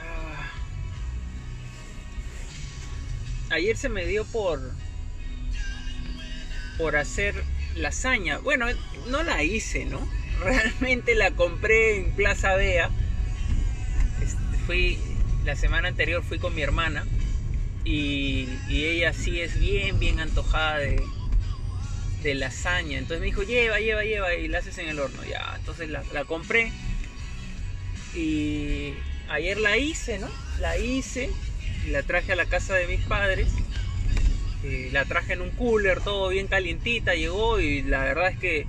Ah. Ayer se me dio por por hacer lasaña. Bueno, no la hice, ¿no? Realmente la compré en Plaza Bea. Este, fui la semana anterior fui con mi hermana y, y ella sí es bien bien antojada de, de lasaña. Entonces me dijo, lleva, lleva, lleva y la haces en el horno. Ya, entonces la, la compré. Y ayer la hice, ¿no? La hice y la traje a la casa de mis padres. La traje en un cooler, todo bien calientita, llegó y la verdad es que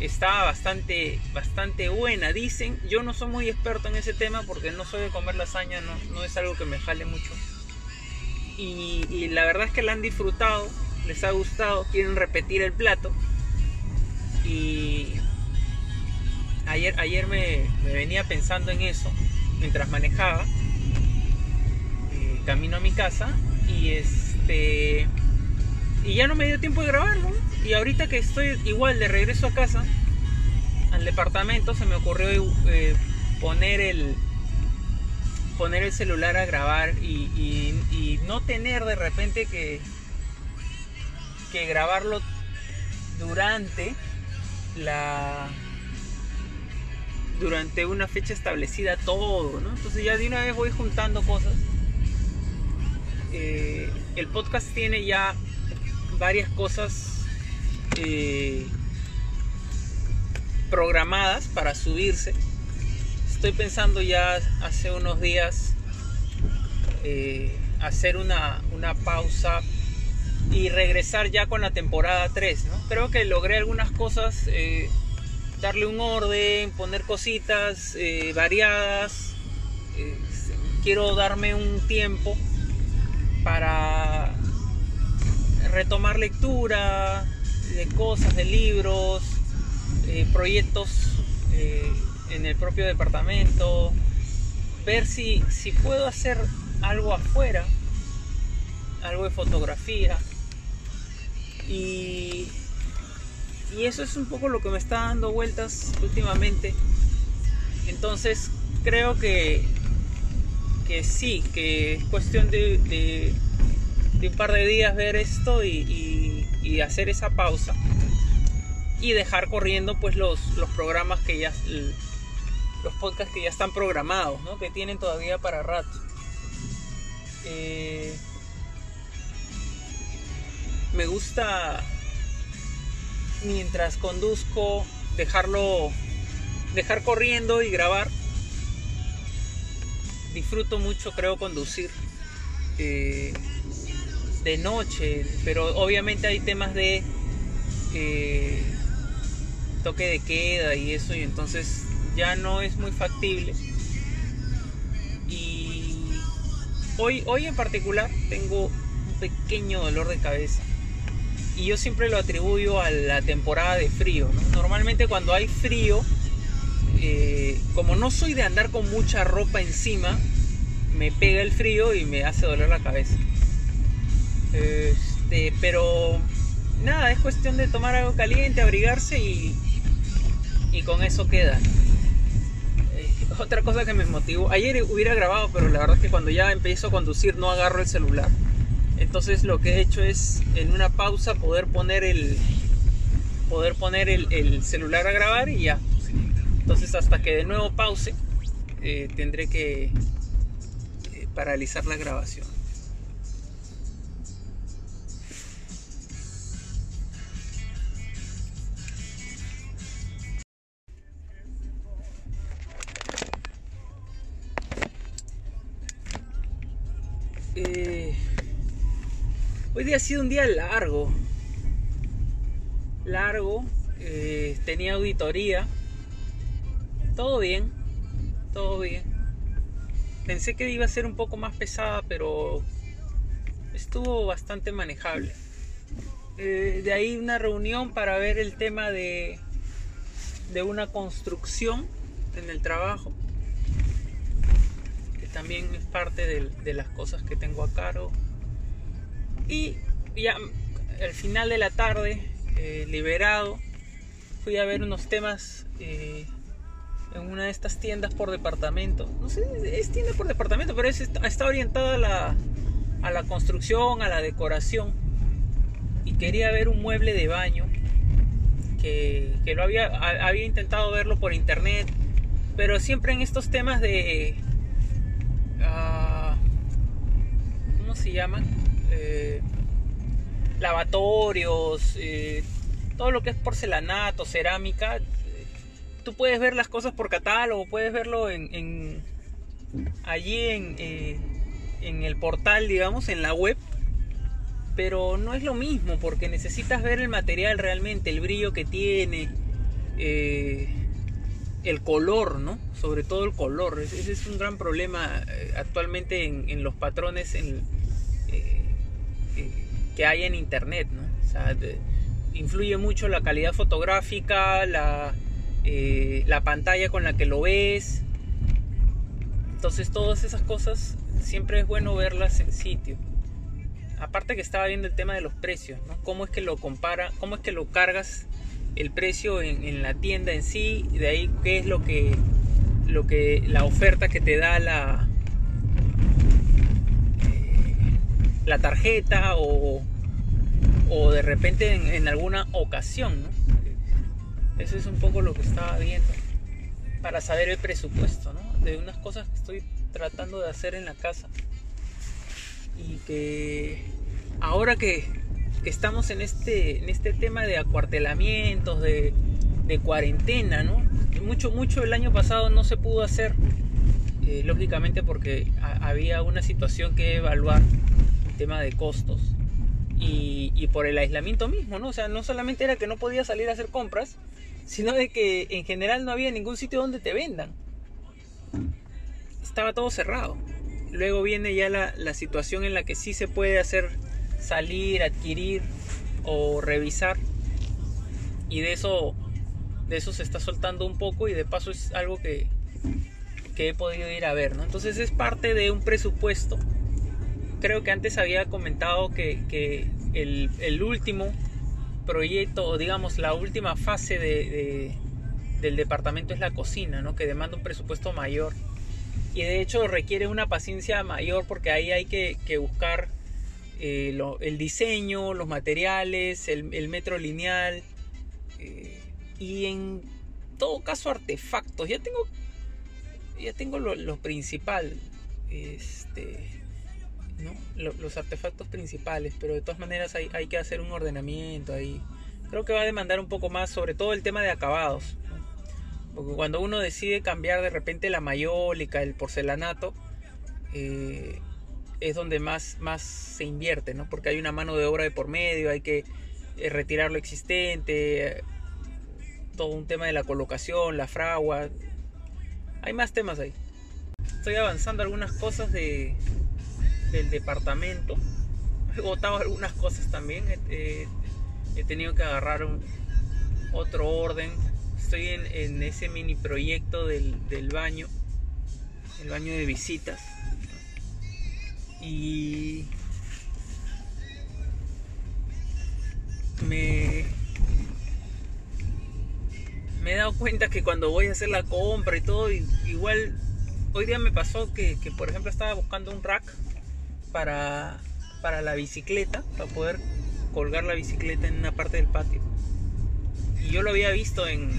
estaba bastante, bastante buena. Dicen, yo no soy muy experto en ese tema porque no soy de comer lasaña, no, no es algo que me jale mucho. Y, y la verdad es que la han disfrutado les ha gustado, quieren repetir el plato. Y ayer, ayer me, me venía pensando en eso mientras manejaba, eh, camino a mi casa y este y ya no me dio tiempo de grabarlo. Y ahorita que estoy igual de regreso a casa, al departamento, se me ocurrió eh, poner el poner el celular a grabar y, y, y no tener de repente que que grabarlo durante la durante una fecha establecida todo, ¿no? Entonces ya de una vez voy juntando cosas. Eh, el podcast tiene ya varias cosas eh, programadas para subirse. Estoy pensando ya hace unos días eh, hacer una, una pausa y regresar ya con la temporada 3. ¿no? Creo que logré algunas cosas, eh, darle un orden, poner cositas eh, variadas. Eh, quiero darme un tiempo para retomar lectura de cosas, de libros, proyectos en el propio departamento, ver si, si puedo hacer algo afuera, algo de fotografía, y, y eso es un poco lo que me está dando vueltas últimamente. Entonces creo que, que sí, que es cuestión de, de, un par de días ver esto y, y, y, hacer esa pausa y dejar corriendo pues los, los programas que ya los podcasts que ya están programados, ¿no? que tienen todavía para rato. Eh, me gusta mientras conduzco dejarlo dejar corriendo y grabar. Disfruto mucho creo conducir eh, de noche pero obviamente hay temas de eh, toque de queda y eso y entonces ya no es muy factible. Y hoy hoy en particular tengo un pequeño dolor de cabeza y yo siempre lo atribuyo a la temporada de frío. Normalmente cuando hay frío, eh, como no soy de andar con mucha ropa encima, me pega el frío y me hace doler la cabeza. Este, pero nada, es cuestión de tomar algo caliente, abrigarse y, y con eso queda. Eh, otra cosa que me motivó, ayer hubiera grabado, pero la verdad es que cuando ya empiezo a conducir no agarro el celular. Entonces lo que he hecho es en una pausa poder poner el poder poner el, el celular a grabar y ya. Entonces hasta que de nuevo pause eh, tendré que eh, paralizar la grabación. Eh, Hoy día ha sido un día largo. Largo. Eh, tenía auditoría. Todo bien. Todo bien. Pensé que iba a ser un poco más pesada, pero estuvo bastante manejable. Eh, de ahí una reunión para ver el tema de, de una construcción en el trabajo. Que también es parte de, de las cosas que tengo a cargo. Y ya al final de la tarde, eh, liberado, fui a ver unos temas eh, en una de estas tiendas por departamento. No sé, es tienda por departamento, pero es, está orientada a la, a la construcción, a la decoración. Y quería ver un mueble de baño que, que lo había, había intentado verlo por internet, pero siempre en estos temas de... Uh, ¿Cómo se llaman? Eh, lavatorios, eh, todo lo que es porcelanato, cerámica, tú puedes ver las cosas por catálogo, puedes verlo en, allí en, eh, en el portal, digamos, en la web, pero no es lo mismo porque necesitas ver el material realmente, el brillo que tiene, eh, el color, ¿no? Sobre todo el color. Ese es un gran problema eh, actualmente en, los patrones que hay en internet, ¿no? Influye mucho la calidad fotográfica, la, eh, la pantalla con la que lo ves. Entonces todas esas cosas siempre es bueno verlas en sitio. Aparte que estaba viendo el tema de los precios, ¿no? Cómo es que lo compara, cómo es que lo cargas el precio en, la tienda en sí, de ahí qué es lo que, lo que la oferta que te da la, eh, la tarjeta o, o de repente en, alguna ocasión. Eso es un poco lo que estaba viendo para saber el presupuesto. De unas cosas que estoy tratando de hacer en la casa y que ahora que, estamos en este, en este tema de acuartelamientos, de, cuarentena. Mucho, mucho el año pasado no se pudo hacer, eh, lógicamente porque había una situación que evaluar, tema de costos y, por el aislamiento mismo, ¿no? O sea, no solamente era que no podía salir a hacer compras, sino de que en general no había ningún sitio donde te vendan. Estaba todo cerrado. Luego viene ya la, la situación en la que sí se puede hacer salir, adquirir o revisar. Y de eso, de eso se está soltando un poco y de paso es algo que, que he podido ir a ver, ¿no? Entonces es parte de un presupuesto creo que antes había comentado que, el, último proyecto, o digamos la última fase de, del departamento es la cocina, ¿no? que demanda un presupuesto mayor. Y de hecho requiere una paciencia mayor porque ahí hay que, buscar eh, el diseño, los materiales, el, metro lineal eh, y en todo caso artefactos. Ya tengo, ya tengo lo, lo principal. Este, los artefactos principales, pero de todas maneras hay, que hacer un ordenamiento ahí. Creo que va a demandar un poco más, sobre todo el tema de acabados. Porque cuando uno decide cambiar de repente la mayólica, el porcelanato, eh, es donde más, más se invierte, ¿no? Porque hay una mano de obra de por medio, hay que eh, retirar lo existente, todo un tema de la colocación, la fragua. Hay más temas ahí. Estoy avanzando algunas cosas de, del departamento. He botado algunas cosas también. he tenido que agarrar un, otro orden. Estoy en, ese mini proyecto del, baño. El baño de visitas. Y me, me he dado cuenta que cuando voy a hacer la compra y todo, igual hoy día me pasó que, que por ejemplo estaba buscando un rack para, para la bicicleta, para poder colgar la bicicleta en una parte del patio. Y yo lo había visto en,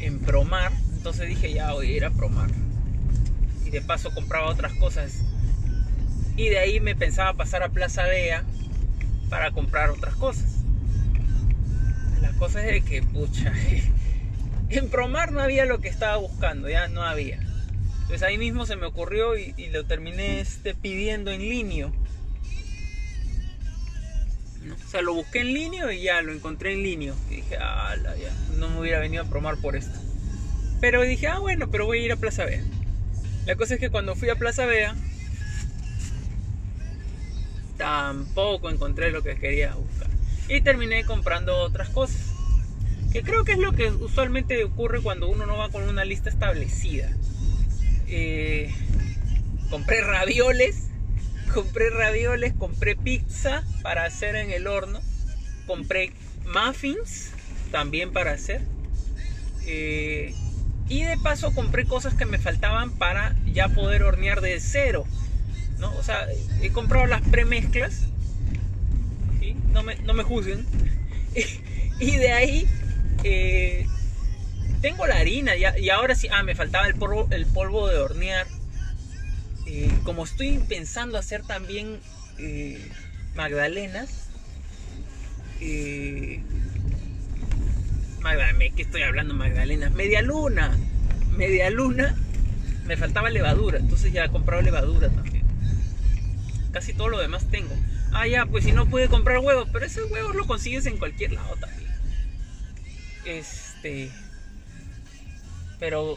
en Promar, entonces dije ya voy a ir a Promar. Y de paso compraba otras cosas. Y de ahí me pensaba pasar a Plaza Vea para comprar otras cosas. La cosa es que, pucha, en Promar no había lo que estaba buscando, ya no había. Entonces ahí mismo se me ocurrió y, lo terminé este, pidiendo en línea. O sea, lo busqué en línea y ya lo encontré en línea. Y dije, ah, ya, no me hubiera venido a promar por esto. Pero dije, ah, bueno, pero voy a ir a Plaza Vea. La cosa es que cuando fui a Plaza Vea, tampoco encontré lo que quería buscar. Y terminé comprando otras cosas. Que creo que es lo que usualmente ocurre cuando uno no va con una lista establecida. Eh, compré ravioles, compré ravioles, compré pizza para hacer en el horno, compré muffins también para hacer. Eh, Y de paso compré cosas que me faltaban para ya poder hornear de cero. O sea, he comprado las premezclas. ¿sí? No, me, no me juzguen. y de ahí eh, tengo la harina y ahora sí. Ah, me faltaba el polvo, el polvo de hornear. Como estoy pensando hacer también eh, magdalenas. Eh, Magdalena, ¿qué estoy hablando? Magdalenas. Media luna. Media luna. Me faltaba levadura. Entonces ya he comprado levadura también. Casi todo lo demás tengo. Ah, ya, pues si no pude comprar huevos. Pero esos huevos los consigues en cualquier lado también. Este. Pero.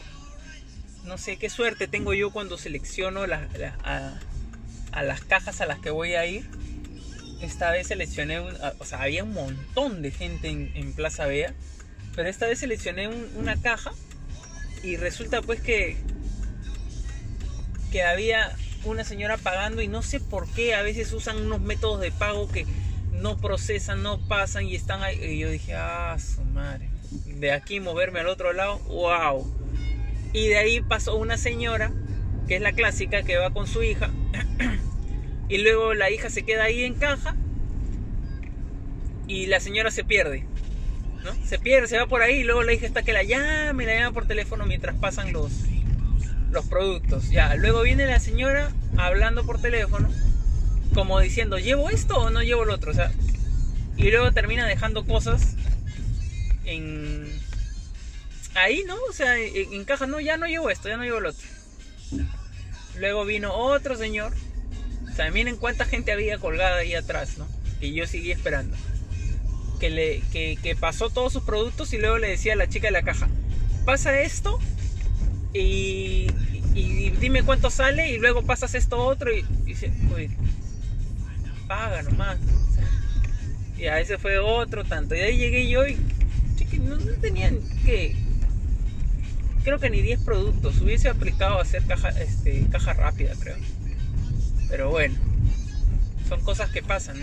No sé qué suerte tengo yo cuando selecciono a, las cajas a las que voy a ir. Esta vez seleccioné, o sea, había un montón de gente en, en Plaza Vea pero esta vez seleccioné una caja y resulta pues que, que había una señora pagando y no sé por qué a veces usan unos métodos de pago que no procesan, no pasan y están ahí. Y yo dije, ah, su madre. De aquí moverme al otro lado, wow. Y de ahí pasó una señora, que es la clásica, que va con su hija. y luego la hija se queda ahí en caja. Y la señora se pierde. Se pierde, se va por ahí, y luego le dije hasta que la llame, la llama por teléfono mientras pasan los, los productos. Ya, luego viene la señora hablando por teléfono, como diciendo, ¿llevo esto o no llevo el otro? O sea, y luego termina dejando cosas en ahí, ¿no? O sea, en, caja, no, ya no llevo esto, ya no llevo el otro. Luego vino otro señor. O sea, miren cuánta gente había colgada ahí atrás, ¿no? Y yo seguí esperando que, le, que, pasó todos sus productos y luego le decía a la chica de la caja, pasa esto y, dime cuánto sale y luego pasas esto otro y, dice, paga nomás. Y a ese fue otro tanto. Y ahí llegué yo y no, tenían que... Creo que ni 10 productos. Hubiese aplicado a hacer caja, este, caja rápida, creo. Pero bueno, son cosas que pasan.